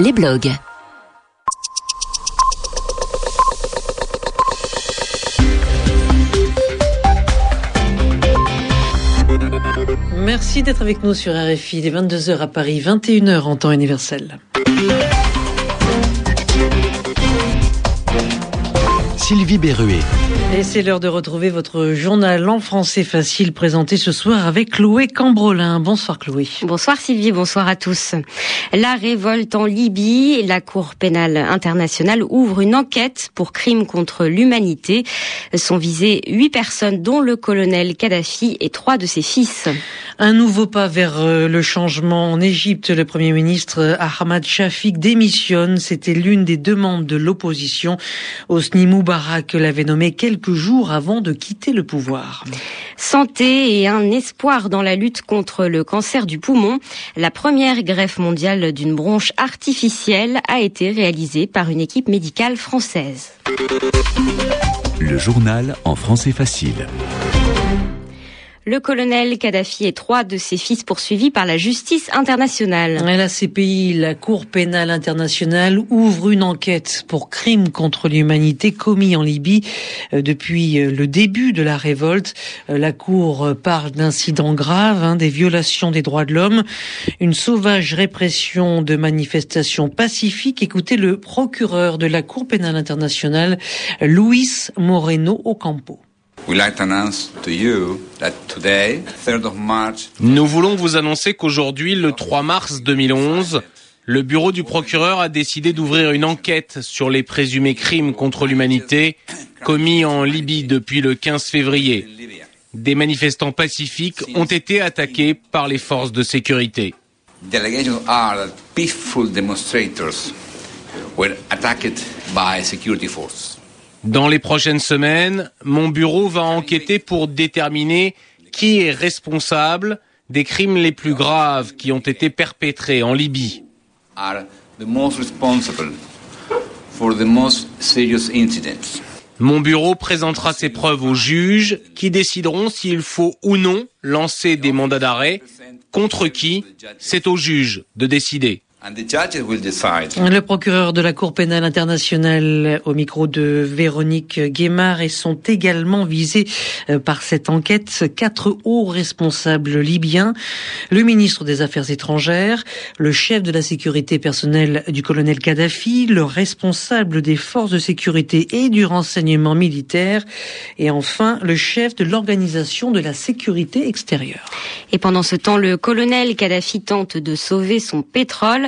les blogs. Merci d'être avec nous sur RFI, des 22h à Paris, 21h en temps universel. Sylvie Berruet. Et c'est l'heure de retrouver votre journal en français facile présenté ce soir avec Chloé Cambrolin. Bonsoir Chloé. Bonsoir Sylvie, bonsoir à tous. La révolte en Libye, la Cour pénale internationale ouvre une enquête pour crimes contre l'humanité. Sont visées huit personnes dont le colonel Kadhafi et trois de ses fils. Un nouveau pas vers euh, le changement en Égypte. Le Premier ministre euh, Ahmad Shafik démissionne. C'était l'une des demandes de l'opposition. Osni Moubarak l'avait nommé quelques jours avant de quitter le pouvoir. Santé et un espoir dans la lutte contre le cancer du poumon. La première greffe mondiale d'une bronche artificielle a été réalisée par une équipe médicale française. Le journal en français facile. Le colonel Kadhafi et trois de ses fils poursuivis par la justice internationale. La CPI, la Cour pénale internationale, ouvre une enquête pour crimes contre l'humanité commis en Libye euh, depuis euh, le début de la révolte. Euh, la Cour parle d'incidents graves, hein, des violations des droits de l'homme, une sauvage répression de manifestations pacifiques. Écoutez le procureur de la Cour pénale internationale, Luis Moreno Ocampo. Nous voulons vous annoncer qu'aujourd'hui, le 3 mars 2011, le bureau du procureur a décidé d'ouvrir une enquête sur les présumés crimes contre l'humanité commis en Libye depuis le 15 février. Des manifestants pacifiques ont été attaqués par les forces de sécurité. peaceful demonstrators were attacked by security forces. Dans les prochaines semaines, mon bureau va enquêter pour déterminer qui est responsable des crimes les plus graves qui ont été perpétrés en Libye. Mon bureau présentera ses preuves aux juges qui décideront s'il faut ou non lancer des mandats d'arrêt. Contre qui C'est aux juges de décider. Le procureur de la Cour pénale internationale au micro de Véronique Guémard et sont également visés euh, par cette enquête quatre hauts responsables libyens, le ministre des Affaires étrangères, le chef de la sécurité personnelle du colonel Kadhafi, le responsable des forces de sécurité et du renseignement militaire et enfin le chef de l'organisation de la sécurité extérieure. Et pendant ce temps, le colonel Kadhafi tente de sauver son pétrole.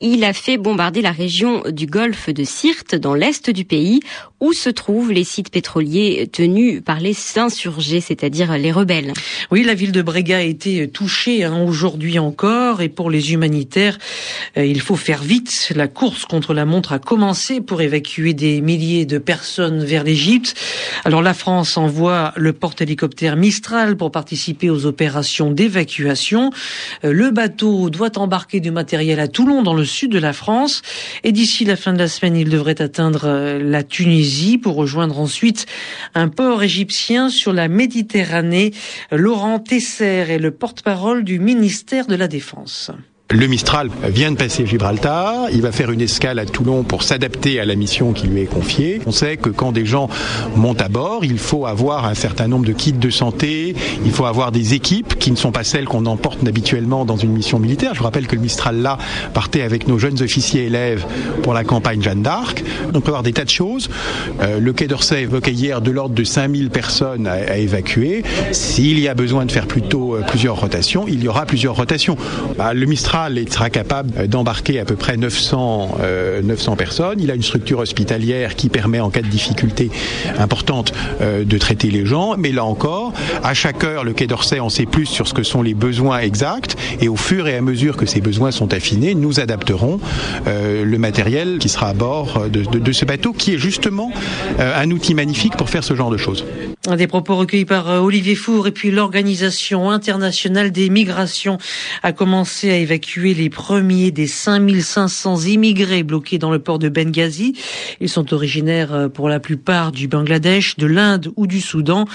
Il a fait bombarder la région du golfe de Sirte dans l'est du pays où se trouvent les sites pétroliers tenus par les insurgés, c'est-à-dire les rebelles. Oui, la ville de Brega a été touchée hein, aujourd'hui encore et pour les humanitaires, euh, il faut faire vite. La course contre la montre a commencé pour évacuer des milliers de personnes vers l'Égypte. Alors la France envoie le porte-hélicoptère Mistral pour participer aux opérations d'évacuation. Euh, le bateau doit embarquer du matériel à Toulon dans le sud de la France et d'ici la fin de la semaine, il devrait atteindre euh, la Tunisie pour rejoindre ensuite un port égyptien sur la Méditerranée. Laurent Tesser est le porte-parole du ministère de la Défense. Le Mistral vient de passer Gibraltar, il va faire une escale à Toulon pour s'adapter à la mission qui lui est confiée. On sait que quand des gens montent à bord, il faut avoir un certain nombre de kits de santé, il faut avoir des équipes qui ne sont pas celles qu'on emporte habituellement dans une mission militaire. Je vous rappelle que le Mistral là partait avec nos jeunes officiers élèves pour la campagne Jeanne d'Arc. On peut avoir des tas de choses. Euh, le Quai d'Orsay évoquait hier de l'ordre de 5000 personnes à, évacuer. S'il y a besoin de faire plutôt euh, plusieurs rotations, il y aura plusieurs rotations. Bah, le Mistral il sera capable d'embarquer à peu près 900, 900 euh, personnes. Il a une structure hospitalière qui permet en cas de difficulté importante euh, de traiter les gens. Mais là encore, à chaque heure, le Quai d'Orsay en sait plus sur ce que sont les besoins exacts. Et au fur et à mesure que ces besoins sont affinés, nous adapterons euh, le matériel qui sera à bord de ce bateau, qui est justement un outil magnifique pour faire ce genre de choses. Des propos recueillis par Olivier Four et puis l'Organisation internationale des migrations a commencé à évacuer les premiers des 5500 immigrés bloqués dans le port de Benghazi. Ils sont originaires euh, pour la plupart du Bangladesh, de l'Inde ou du Soudan.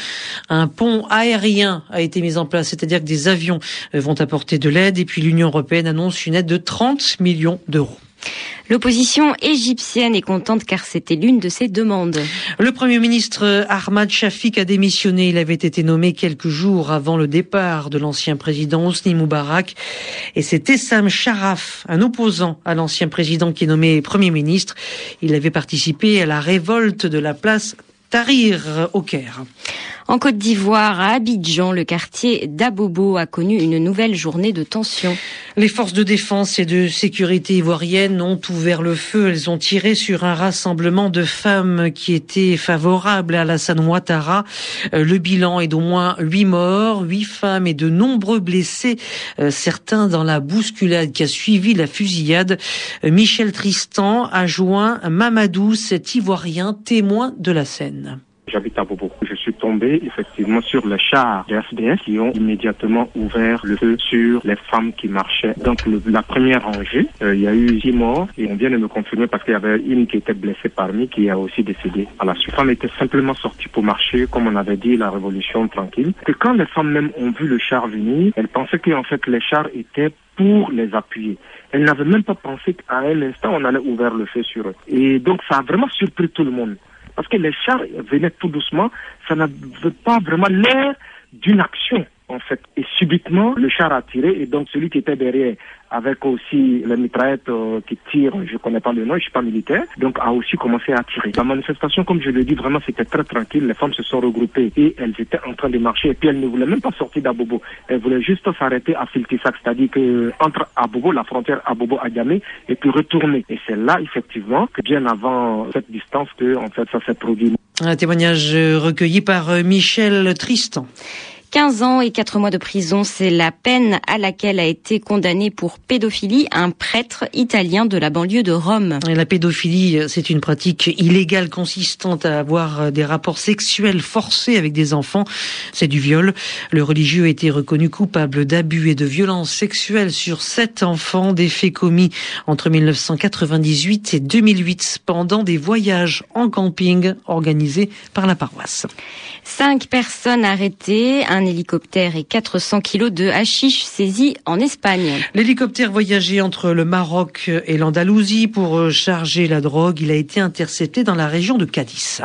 Un pont aérien a été mis en place, c'est-à-dire que des avions euh, vont apporter de l'aide et puis l'Union européenne annonce une aide de 30 millions d'euros. L'opposition égyptienne est contente car c'était l'une de ses demandes. Le Premier ministre Ahmad Shafik a démissionné. Il avait été nommé quelques jours avant le départ de l'ancien président Hosni Moubarak. Et c'est Essam Sharaf, un opposant à l'ancien président qui est nommé Premier ministre. Il avait participé à la révolte de la place Tahrir au Caire. En Côte d'Ivoire, à Abidjan, le quartier d'Abobo a connu une nouvelle journée de tension. Les forces de défense et de sécurité ivoiriennes ont ouvert le feu. Elles ont tiré sur un rassemblement de femmes qui étaient favorables à Alassane Ouattara. Euh, le bilan est d'au moins huit morts, huit femmes et de nombreux blessés, euh, certains dans la bousculade qui a suivi la fusillade. Euh, Michel Tristan a joint Mamadou, cet Ivoirien témoin de la scène. J'habite à Bobo. Je suis tombé effectivement sur les chars des FDS qui ont immédiatement ouvert le feu sur les femmes qui marchaient. Donc la première rangée, euh, il y a eu six morts et on vient de me confirmer parce qu'il y avait une qui était blessée parmi qui a aussi décédé. Alors, la femme était simplement sortie pour marcher, comme on avait dit, la révolution tranquille. Que quand les femmes même ont vu le char venir, elles pensaient qu'en fait les chars étaient pour les appuyer. Elles n'avaient même pas pensé qu'à un instant on allait ouvrir le feu sur eux. Et donc ça a vraiment surpris tout le monde. Parce que les chars venaient tout doucement, ça n'avait pas vraiment l'air d'une action en fait. Et subitement, le char a tiré et donc celui qui était derrière, avec aussi la mitraillette euh, qui tire, je connais pas le nom, je suis pas militaire, donc a aussi commencé à tirer. La manifestation, comme je le dis, vraiment c'était très tranquille. Les femmes se sont regroupées et elles étaient en train de marcher et puis elles ne voulaient même pas sortir d'Abobo. Elles voulaient juste s'arrêter à Filtissac, c'est-à-dire que entre Abobo, la frontière Abobo-Agamé, et puis retourner. Et c'est là, effectivement, que bien avant cette distance que, en fait, ça s'est produit. Un témoignage recueilli par euh, Michel Tristan. 15 ans et 4 mois de prison, c'est la peine à laquelle a été condamné pour pédophilie un prêtre italien de la banlieue de Rome. la pédophilie, c'est une pratique illégale consistant à avoir des rapports sexuels forcés avec des enfants. C'est du viol. Le religieux a été reconnu coupable d'abus et de violences sexuelles sur sept enfants, des faits commis entre 1998 et 2008 pendant des voyages en camping organisés par la paroisse. Cinq personnes arrêtées, un hélicoptère et 400 kilos de hashish saisis en Espagne. L'hélicoptère voyageait entre le Maroc et l'Andalousie pour charger la drogue. Il a été intercepté dans la région de Cadiz.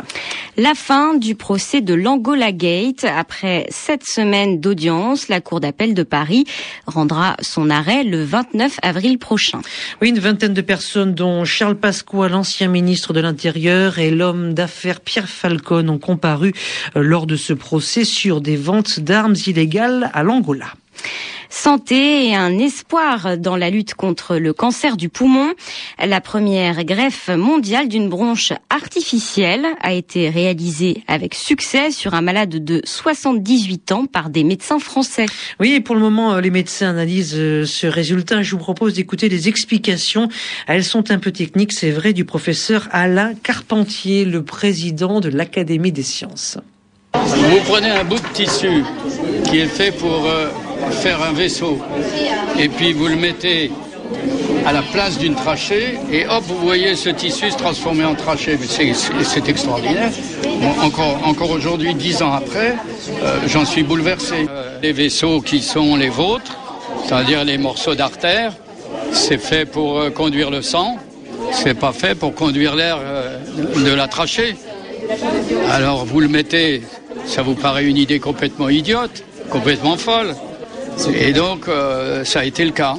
La fin du procès de l'Angola Gate. Après sept semaines d'audience, la Cour d'appel de Paris rendra son arrêt le 29 avril prochain. Oui, une vingtaine de personnes, dont Charles Pasqua, l'ancien ministre de l'Intérieur, et l'homme d'affaires Pierre Falcon, ont comparu euh, lors de ce procès sur des ventes d'armes illégales à l'Angola santé et un espoir dans la lutte contre le cancer du poumon. La première greffe mondiale d'une bronche artificielle a été réalisée avec succès sur un malade de 78 ans par des médecins français. Oui, et pour le moment, les médecins analysent euh, ce résultat. Je vous propose d'écouter les explications. Elles sont un peu techniques, c'est vrai, du professeur Alain Carpentier, le président de l'Académie des sciences. Vous prenez un bout de tissu qui est fait pour euh, faire un vaisseau et puis vous le mettez à la place d'une trachée et hop, vous voyez ce tissu se transformer en trachée. C'est extraordinaire. encore encore aujourd'hui, dix ans après, euh, j'en suis bouleversé. les vaisseaux qui sont les vôtres, c'est-à-dire les morceaux d'artère, c'est fait pour euh, conduire le sang, c'est pas fait pour conduire l'air de la trachée. Alors vous le mettez ça vous paraît une idée complètement idiote, complètement folle. Et donc, euh, ça a été le cas.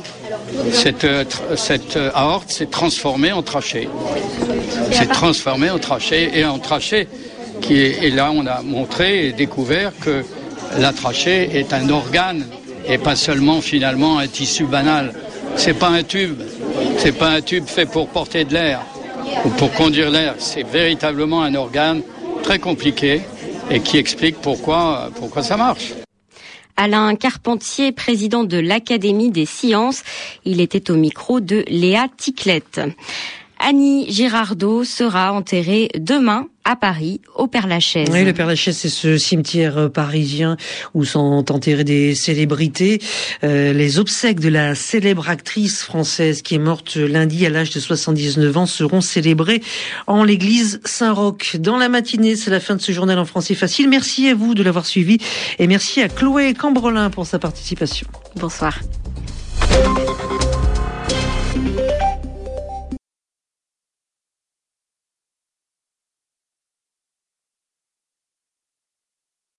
Cette, euh, cette euh, aorte s'est transformée en trachée. S'est transformée en trachée et en trachée. Qui est, et là, on a montré et découvert que la trachée est un organe et pas seulement finalement un tissu banal. C'est pas un tube. C'est pas un tube fait pour porter de l'air ou pour conduire l'air. C'est véritablement un organe très compliqué et qui explique pourquoi, pourquoi ça marche. Alain Carpentier, président de l'Académie des sciences. Il était au micro de Léa Ticlette. Annie Girardot sera enterrée demain à Paris, au Père-Lachaise. Oui, le Père-Lachaise, c'est ce cimetière euh, parisien où sont enterrées des célébrités. Euh, les obsèques de la célèbre actrice française qui est morte lundi à l'âge de 79 ans seront célébrées en l'église Saint-Roch. Dans la matinée, c'est la fin de ce journal en français facile. Merci à vous de l'avoir suivi et merci à Chloé Cambrelin pour sa participation. Bonsoir.